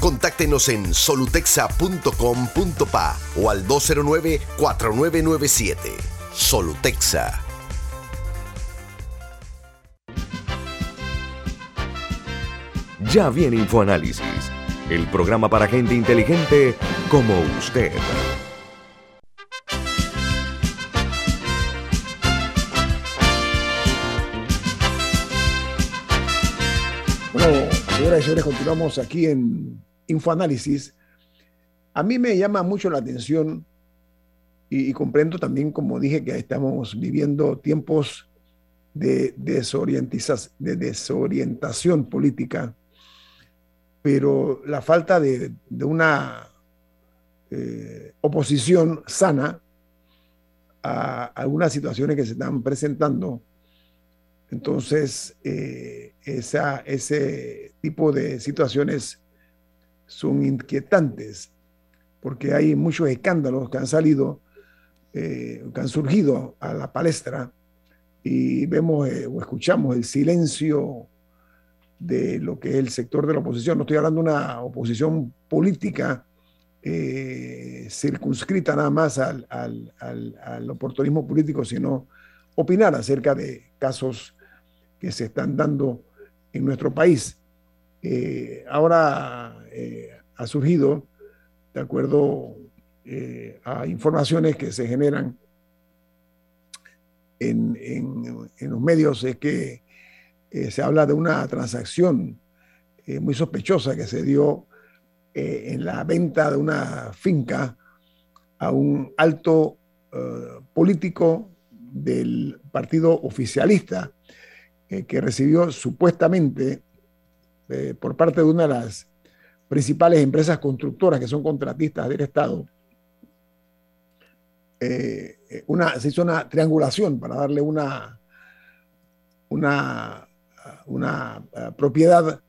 J: Contáctenos en solutexa.com.pa o al 209-4997. Solutexa.
B: Ya viene InfoAnálisis, el programa para gente inteligente como usted.
C: Señoras y señores, continuamos aquí en Infoanálisis. A mí me llama mucho la atención y, comprendo también, como dije, que estamos viviendo tiempos de, de desorientación política, pero la falta de, una eh, oposición sana a algunas situaciones que se están presentando Entonces, eh, ese tipo de situaciones son inquietantes porque hay muchos escándalos que han salido, eh, que han surgido a la palestra y vemos eh, o escuchamos el silencio de lo que es el sector de la oposición. No estoy hablando de una oposición política eh, circunscrita nada más al, al, oportunismo político, sino opinar acerca de casos que se están dando en nuestro país. Ahora ha surgido de acuerdo eh, a informaciones que se generan en, los medios, es que eh, se habla de una transacción eh, muy sospechosa que se dio en la venta de una finca a un alto político del partido oficialista que recibió supuestamente por parte de una de las principales empresas constructoras que son contratistas del Estado, eh, una, se hizo una triangulación para darle una, una, una eh, propiedad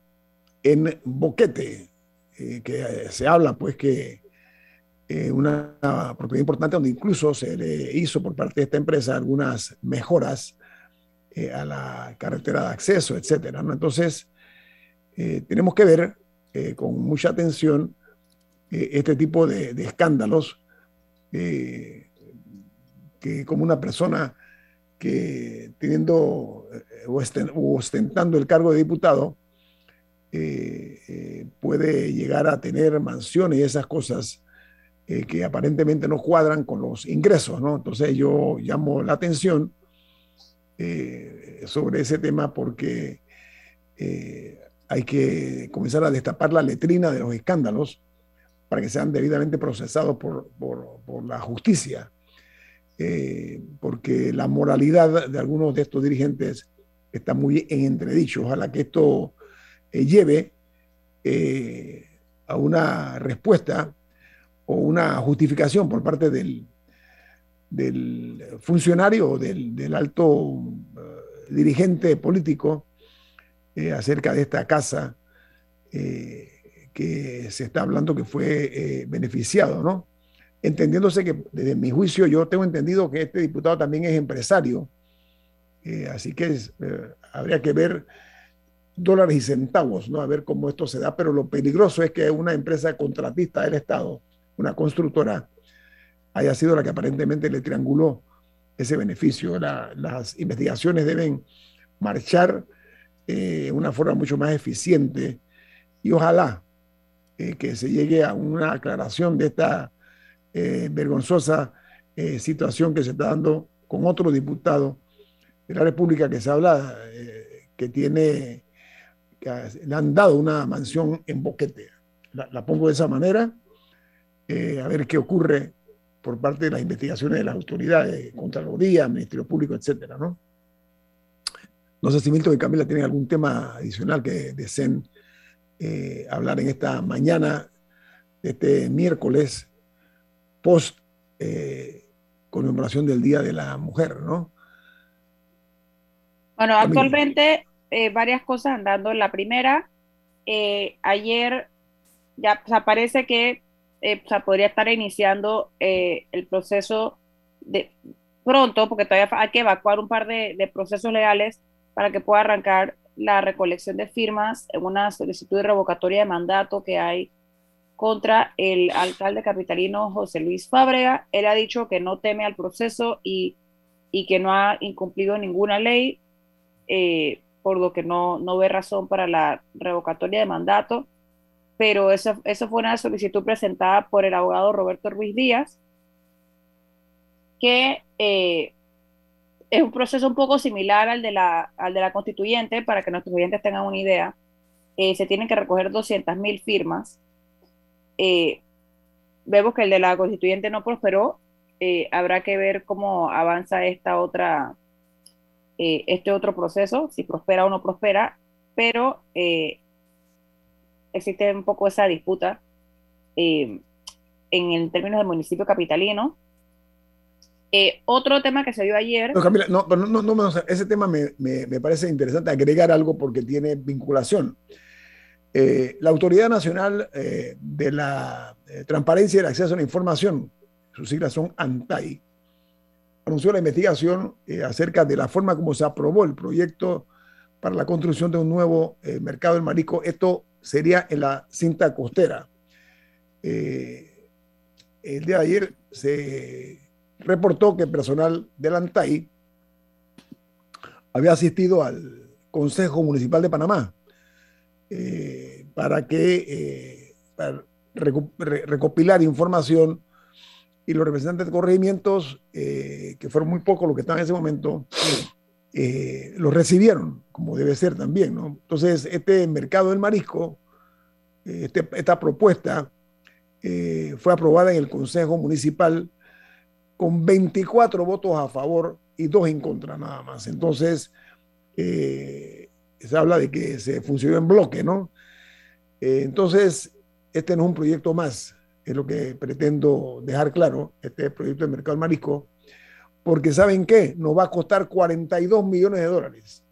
C: en Boquete, eh, que se habla pues que una, propiedad importante donde incluso se le hizo por parte de esta empresa algunas mejoras a la carretera de acceso, etcétera. ¿no? Entonces, tenemos que ver eh, con mucha atención eh, este tipo de, escándalos, eh, que como una persona que teniendo o ostentando el cargo de diputado, puede llegar a tener mansiones y esas cosas que aparentemente no cuadran con los ingresos, ¿no? Entonces yo llamo la atención sobre ese tema porque hay que comenzar a destapar la letrina de los escándalos para que sean debidamente procesados por, la justicia, eh, porque la moralidad de algunos de estos dirigentes está muy en entredicho. Ojalá que esto eh, lleve eh, a una respuesta o una justificación por parte del, del funcionario o del, del alto dirigente político eh, acerca de esta casa eh, que se está hablando que fue eh, beneficiado, ¿no? Entendiéndose que desde mi juicio yo tengo entendido que este diputado también es empresario, así que habría que ver dólares y centavos, ¿no? A ver cómo esto se da, pero lo peligroso es que una empresa contratista del Estado, una constructora, haya sido la que aparentemente le trianguló ese beneficio. las investigaciones deben marchar eh, una forma mucho más eficiente y ojalá eh, que se llegue a una aclaración de esta eh, vergonzosa situación que se está dando con otro diputado de la República que se habla que tiene, que le han dado una mansión en Boquete. La, pongo de esa manera, a ver qué ocurre por parte de las investigaciones de las autoridades, Contraloría, Ministerio Público, etcétera, ¿no? No sé si Milton y Camila tienen algún tema adicional que deseen eh, hablar en esta mañana, este miércoles, post eh, conmemoración del Día de la Mujer, ¿no?
H: Bueno, actualmente eh, varias cosas andando. La primera, ayer ya parece que podría estar iniciando el proceso de pronto, porque todavía hay que evacuar un par de procesos legales para que pueda arrancar la recolección de firmas en una solicitud de revocatoria de mandato que hay contra el alcalde capitalino José Luis Fábrega. Él ha dicho que no teme al proceso y, y que no ha incumplido ninguna ley, eh, por lo que no, no ve razón para la revocatoria de mandato. Pero eso, eso fue una solicitud presentada por el abogado Roberto Ruiz Díaz, que eh, es un proceso un poco similar al de la, al de la constituyente, para que nuestros oyentes tengan una idea. Eh, se tienen que recoger 200.000 firmas. Eh, vemos que el de la constituyente no prosperó. Eh, habrá que ver cómo avanza esta otra, este otro proceso, si prospera o no prospera, pero existe un poco esa disputa en el términos del municipio capitalino Eh, otro tema que se dio ayer.
C: No, Camila, no, no, no, no ese tema me, me, me, parece interesante agregar algo porque tiene vinculación. Eh, la Autoridad Nacional eh, de la eh, Transparencia y el Acceso a la Información, sus siglas son ANTAI, anunció la investigación acerca de la forma como se aprobó el proyecto para la construcción de un nuevo mercado del marisco. Esto sería en la cinta costera. El día de ayer se reportó que personal del ANTAI había asistido al Consejo Municipal de Panamá eh, para que eh, recopilar información y los representantes de corregimientos, eh, que fueron muy pocos los que estaban en ese momento, los recibieron, como debe ser también. ¿no? Entonces, este mercado del marisco, este, esta propuesta, fue aprobada en el Consejo Municipal con 24 votos a favor y dos en contra nada más. Entonces, eh, se habla de que se funcionó en bloque, ¿no? Eh, entonces, este no es un proyecto más, es lo que pretendo dejar claro, este proyecto de mercado del marisco, porque ¿saben qué? Nos va a costar 42 millones de dólares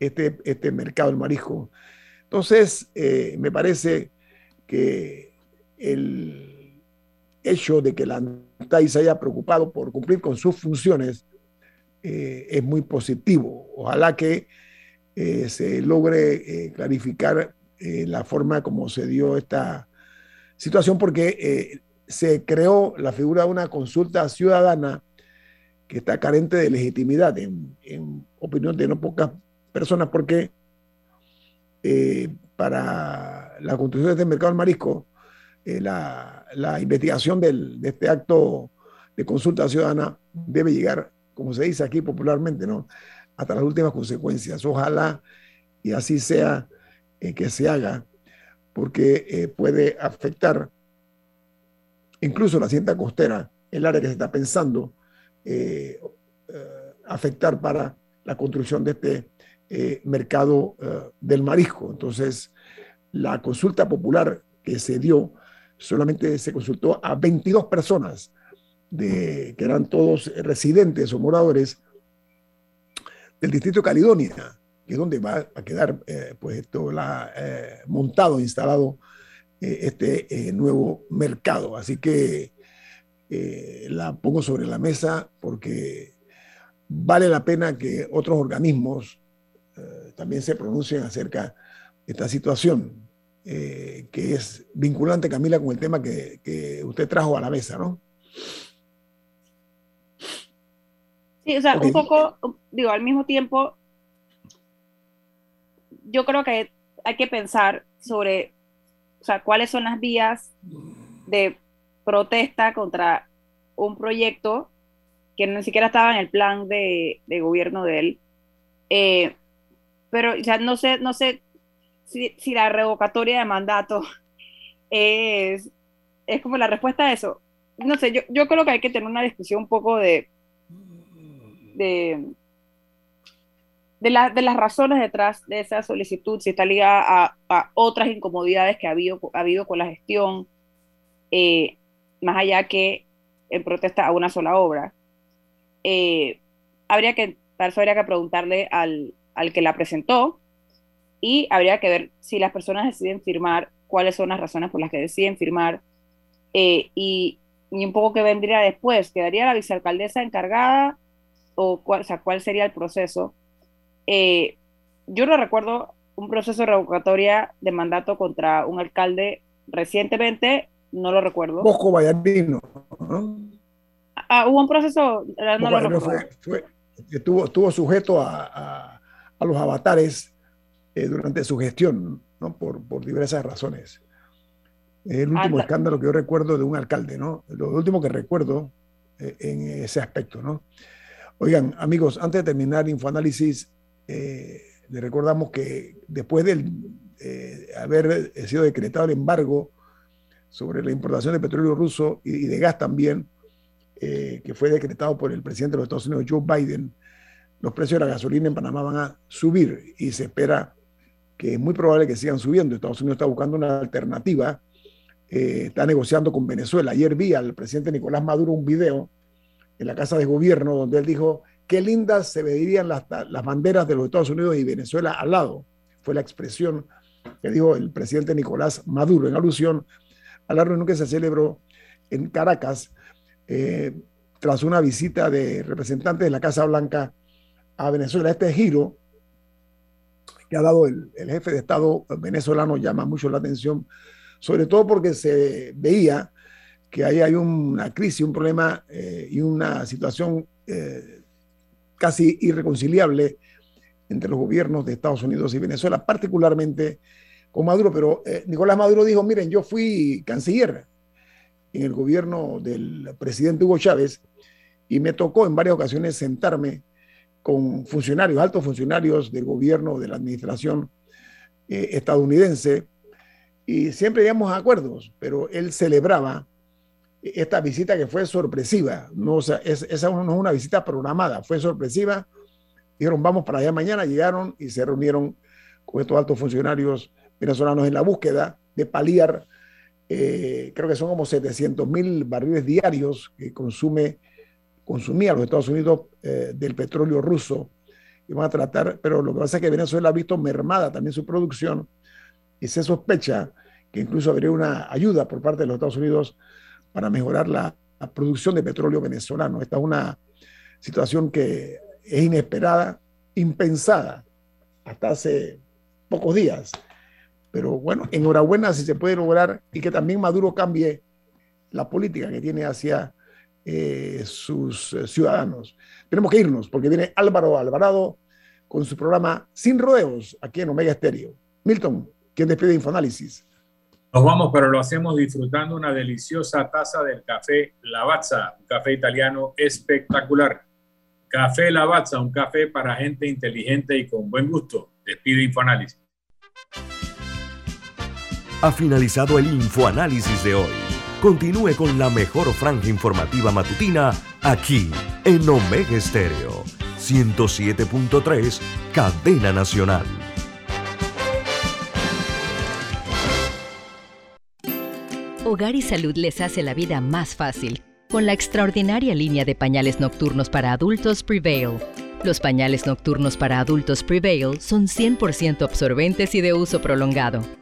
C: este, este mercado del marisco. Entonces, eh, me parece que el hecho de que la ANTAI se haya preocupado por cumplir con sus funciones eh, es muy positivo. Ojalá que eh, se logre eh, clarificar la forma como se dio esta situación, porque se creó la figura de una consulta ciudadana que está carente de legitimidad, en, en opinión de no pocas personas, porque para la construcción de este mercado del marisco, eh, la, la, investigación del, de este acto de consulta ciudadana debe llegar, como se dice aquí popularmente, ¿no? hasta las últimas consecuencias. Ojalá y así sea eh, que se haga, porque eh, puede afectar incluso la cinta costera, el área que se está pensando, afectar para la construcción de este mercado del marisco. Entonces, la consulta popular que se dio solamente se consultó a 22 personas, que eran todos residentes o moradores del distrito de Caledonia, que es donde va a quedar eh, pues la, eh, montado, instalado eh, este nuevo mercado. Así que la pongo sobre la mesa porque vale la pena que otros organismos también se pronuncien acerca de esta situación, que es vinculante, Camila, con el tema que, que usted trajo a la mesa, ¿no?
H: Sí, o sea, okay. un poco, digo, al mismo tiempo, yo creo que hay que pensar sobre, o sea, cuáles son las vías de protesta contra un proyecto que ni siquiera estaba en el plan de, de gobierno de él. Eh, pero ya no sé, no sé si, la revocatoria de mandato es, es como la respuesta a eso. No sé, yo, yo creo que hay que tener una discusión un poco de de, de, la, de, las razones detrás de esa solicitud, si está ligada a, a otras incomodidades que ha habido, ha habido con la gestión, eh, más allá que en protesta a una sola obra. Eh, habría que, para eso habría que preguntarle al, al que la presentó y habría que ver si las personas deciden firmar, cuáles son las razones por las que deciden firmar eh, y, y, un poco qué vendría después. ¿Quedaría la vicealcaldesa encargada o cuál, o sea, cuál sería el proceso. Eh, yo no recuerdo un proceso de revocatoria de mandato contra un alcalde recientemente, no lo recuerdo.
C: Bosco Vallarino. ¿no?
H: Ah, hubo un proceso, no lo recuerdo.
C: Fue, fue, estuvo, estuvo sujeto a, a, a los avatares eh, durante su gestión, ¿no? por, por diversas razones. Es el último Anda. escándalo que yo recuerdo de un alcalde, ¿no? Lo último que recuerdo eh, en ese aspecto, ¿no? Oigan, amigos, antes de terminar Infoanálisis, eh, le recordamos que después de eh, haber sido decretado el embargo sobre la importación de petróleo ruso y, y de gas también, eh, que fue decretado por el presidente de los Estados Unidos, Joe Biden, los precios de la gasolina en Panamá van a subir y se espera que es muy probable que sigan subiendo. Estados Unidos está buscando una alternativa, eh, está negociando con Venezuela. Ayer vi al presidente Nicolás Maduro un video en la Casa de Gobierno, donde él dijo, qué lindas se verían las, las banderas de los Estados Unidos y Venezuela al lado. Fue la expresión que dijo el presidente Nicolás Maduro en alusión a la reunión que se celebró en Caracas eh, tras una visita de representantes de la Casa Blanca a Venezuela. Este giro que ha dado el, jefe de Estado venezolano llama mucho la atención, sobre todo porque se veía que ahí hay una crisis, un problema eh, y una situación eh, casi irreconciliable entre los gobiernos de Estados Unidos y Venezuela, particularmente con Maduro. Pero eh, Nicolás Maduro dijo, miren, yo fui canciller en el gobierno del presidente Hugo Chávez y me tocó en varias ocasiones sentarme con funcionarios, altos funcionarios del gobierno, de la administración estadounidense, y siempre llegamos a acuerdos, pero él celebraba esta visita que fue sorpresiva, no, o sea, esa no es una visita programada, fue sorpresiva. Dijeron, vamos para allá mañana, llegaron y se reunieron con estos altos funcionarios venezolanos en la búsqueda de paliar, eh, creo que son como 700 mil barriles diarios que consume, consumía los Estados Unidos eh, del petróleo ruso. Y van a tratar, pero lo que pasa es que Venezuela ha visto mermada también su producción y se sospecha que incluso habría una ayuda por parte de los Estados Unidos para mejorar la, producción de petróleo venezolano. Esta es una situación que es inesperada, impensada hasta hace pocos días. Pero bueno, enhorabuena si se puede lograr y que también Maduro cambie la política que tiene hacia eh, sus eh, ciudadanos. Tenemos que irnos porque viene Álvaro Alvarado con su programa Sin Rodeos aquí en Omega Estéreo. Milton, ¿quién despide Infoanálisis?
D: Nos vamos, pero lo hacemos disfrutando una deliciosa taza del café Lavazza, un café italiano espectacular. Café Lavazza, un café para gente inteligente y con buen gusto. Despide Infoanálisis.
B: Ha finalizado el Infoanálisis de hoy. Continúe con la mejor franja informativa matutina aquí en Omega Estéreo 107.3, Cadena Nacional.
F: Hogar y Salud les hace la vida más fácil con la extraordinaria línea de pañales nocturnos para adultos Prevail. Los pañales nocturnos para adultos Prevail son 100% absorbentes y de uso prolongado.